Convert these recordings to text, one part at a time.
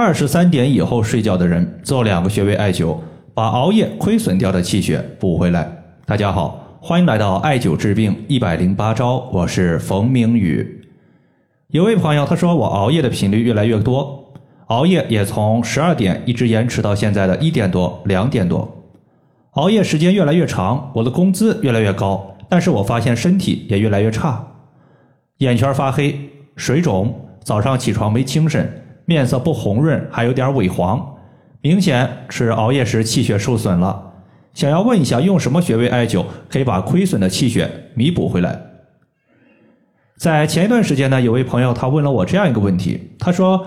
二十三点以后睡觉的人做两个穴位艾灸，把熬夜亏损掉的气血补回来。大家好，欢迎来到艾灸治病一百零八招，我是冯明宇。有位朋友他说我熬夜的频率越来越多，熬夜也从十二点一直延迟到现在的一点多、两点多，熬夜时间越来越长，我的工资越来越高，但是我发现身体也越来越差，眼圈发黑、水肿，早上起床没精神。面色不红润，还有点萎黄，明显是熬夜时气血受损了。想要问一下，用什么穴位艾灸可以把亏损的气血弥补回来？在前一段时间呢，有位朋友他问了我这样一个问题，他说：“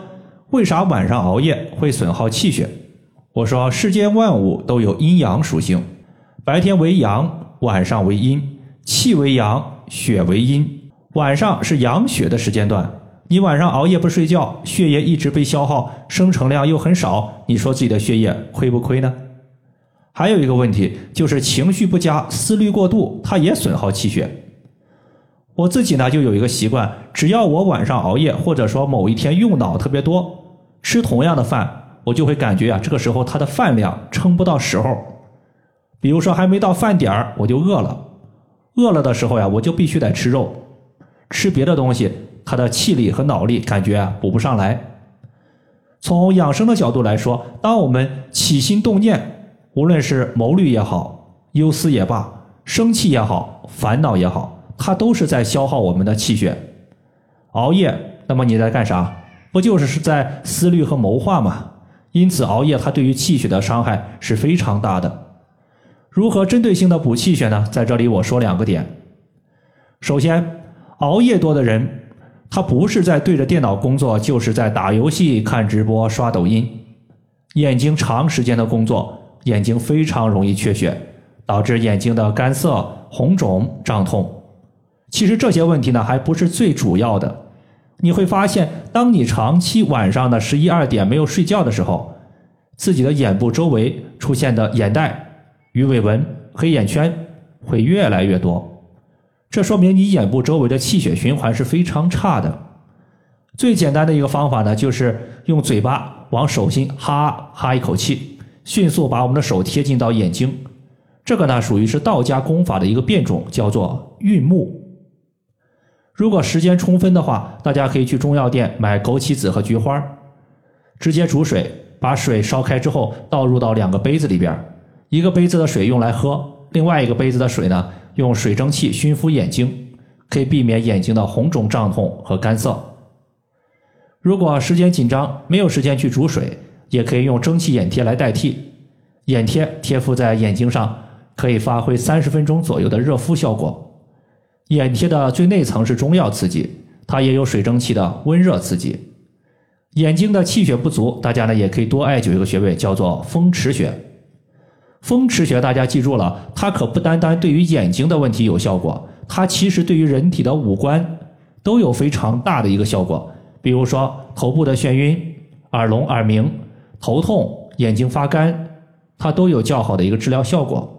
为啥晚上熬夜会损耗气血？”我说：“世间万物都有阴阳属性，白天为阳，晚上为阴，气为阳，血为阴，晚上是养血的时间段。”你晚上熬夜不睡觉，血液一直被消耗，生成量又很少，你说自己的血液亏不亏呢？还有一个问题就是情绪不佳、思虑过度，它也损耗气血。我自己呢就有一个习惯，只要我晚上熬夜，或者说某一天用脑特别多，吃同样的饭，我就会感觉啊，这个时候它的饭量撑不到时候。比如说还没到饭点儿，我就饿了，饿了的时候呀，我就必须得吃肉，吃别的东西。他的气力和脑力感觉啊补不上来。从养生的角度来说，当我们起心动念，无论是谋虑也好、忧思也罢、生气也好、烦恼也好，它都是在消耗我们的气血。熬夜，那么你在干啥？不就是是在思虑和谋划吗？因此，熬夜它对于气血的伤害是非常大的。如何针对性的补气血呢？在这里我说两个点。首先，熬夜多的人。他不是在对着电脑工作，就是在打游戏、看直播、刷抖音。眼睛长时间的工作，眼睛非常容易缺血，导致眼睛的干涩、红肿、胀痛。其实这些问题呢，还不是最主要的。你会发现，当你长期晚上的十一二点没有睡觉的时候，自己的眼部周围出现的眼袋、鱼尾纹、黑眼圈会越来越多。这说明你眼部周围的气血循环是非常差的。最简单的一个方法呢，就是用嘴巴往手心哈哈一口气，迅速把我们的手贴近到眼睛。这个呢，属于是道家功法的一个变种，叫做运目。如果时间充分的话，大家可以去中药店买枸杞子和菊花，直接煮水，把水烧开之后倒入到两个杯子里边，一个杯子的水用来喝，另外一个杯子的水呢。用水蒸气熏敷眼睛，可以避免眼睛的红肿、胀痛和干涩。如果时间紧张，没有时间去煮水，也可以用蒸汽眼贴来代替。眼贴贴敷在眼睛上，可以发挥三十分钟左右的热敷效果。眼贴的最内层是中药刺激，它也有水蒸气的温热刺激。眼睛的气血不足，大家呢也可以多艾灸一个穴位，叫做风池穴。风池穴，大家记住了，它可不单单对于眼睛的问题有效果，它其实对于人体的五官都有非常大的一个效果。比如说头部的眩晕、耳聋、耳鸣、头痛、眼睛发干，它都有较好的一个治疗效果。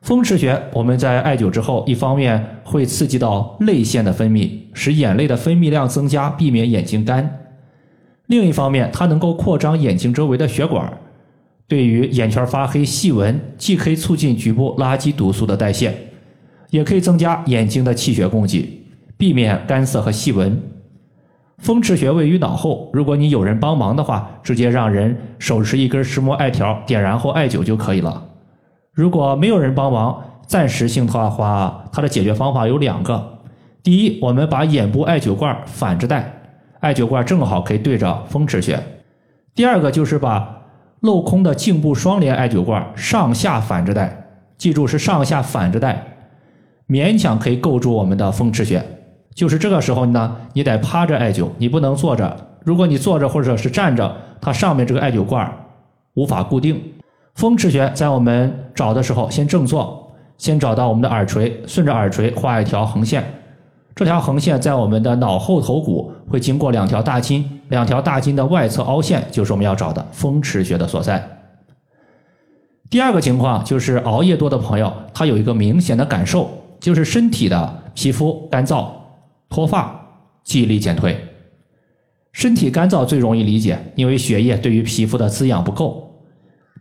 风池穴，我们在艾灸之后，一方面会刺激到泪腺的分泌，使眼泪的分泌量增加，避免眼睛干；另一方面，它能够扩张眼睛周围的血管。对于眼圈发黑、细纹，既可以促进局部垃圾毒素的代谢，也可以增加眼睛的气血供给，避免干涩和细纹。风池穴位于脑后，如果你有人帮忙的话，直接让人手持一根石墨艾条点燃后艾灸就可以了。如果没有人帮忙，暂时性的话，它的解决方法有两个：第一，我们把眼部艾灸罐反着戴，艾灸罐正好可以对着风池穴；第二个就是把。镂空的颈部双联艾灸罐上下反着戴，记住是上下反着戴，勉强可以构筑我们的风池穴。就是这个时候呢，你得趴着艾灸，你不能坐着。如果你坐着或者是站着，它上面这个艾灸罐无法固定。风池穴在我们找的时候，先正坐，先找到我们的耳垂，顺着耳垂画一条横线。这条横线在我们的脑后头骨会经过两条大筋。两条大筋的外侧凹陷就是我们要找的风池穴的所在。第二个情况就是熬夜多的朋友，他有一个明显的感受，就是身体的皮肤干燥、脱发、记忆力减退。身体干燥最容易理解，因为血液对于皮肤的滋养不够；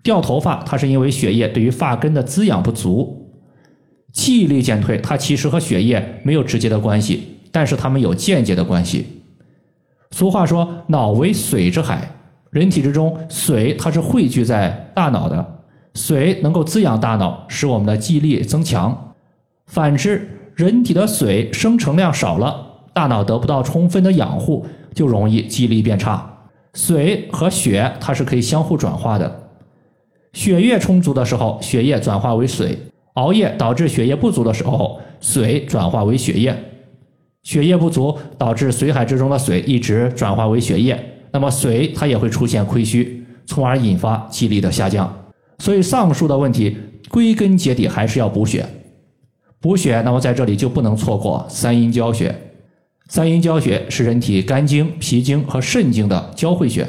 掉头发，它是因为血液对于发根的滋养不足；记忆力减退，它其实和血液没有直接的关系，但是它们有间接的关系。俗话说“脑为水之海”，人体之中水它是汇聚在大脑的，水能够滋养大脑，使我们的记忆力增强。反之，人体的水生成量少了，大脑得不到充分的养护。就容易记忆力变差。水和血它是可以相互转化的。血液充足的时候，血液转化为水；熬夜导致血液不足的时候，水转化为血液。血液不足导致水海之中的水一直转化为血液，那么水它也会出现亏虚，从而引发记忆力的下降。所以上述的问题归根结底还是要补血。补血，那么在这里就不能错过三阴交穴。三阴交穴是人体肝经、脾经和肾经的交汇穴，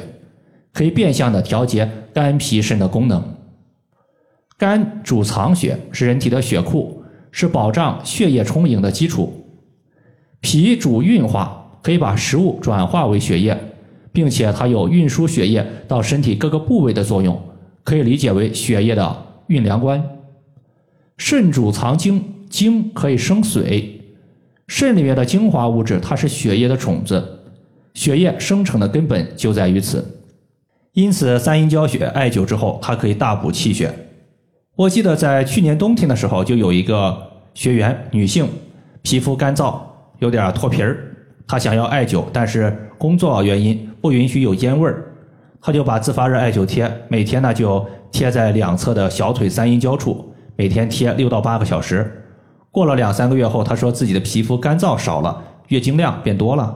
可以变相的调节肝、脾、肾的功能。肝主藏血，是人体的血库，是保障血液充盈的基础。脾主运化，可以把食物转化为血液，并且它有运输血液到身体各个部位的作用，可以理解为血液的运粮官。肾主藏精，精可以生水。肾里面的精华物质，它是血液的种子，血液生成的根本就在于此。因此，三阴交穴艾灸之后，它可以大补气血。我记得在去年冬天的时候，就有一个学员，女性，皮肤干燥，有点脱皮儿，她想要艾灸，但是工作原因不允许有烟味儿，她就把自发热艾灸贴，每天呢就贴在两侧的小腿三阴交处，每天贴六到八个小时。过了两三个月后，他说自己的皮肤干燥少了，月经量变多了。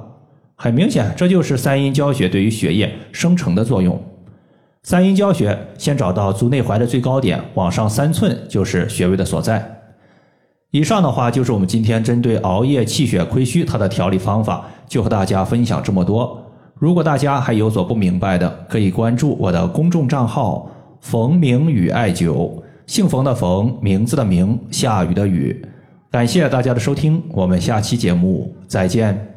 很明显，这就是三阴交穴对于血液生成的作用。三阴交穴先找到足内踝的最高点，往上三寸就是穴位的所在。以上的话就是我们今天针对熬夜气血亏虚它的调理方法，就和大家分享这么多。如果大家还有所不明白的，可以关注我的公众账号“冯明宇艾灸”，姓冯的冯，名字的名，下雨的雨。感谢大家的收听，我们下期节目再见。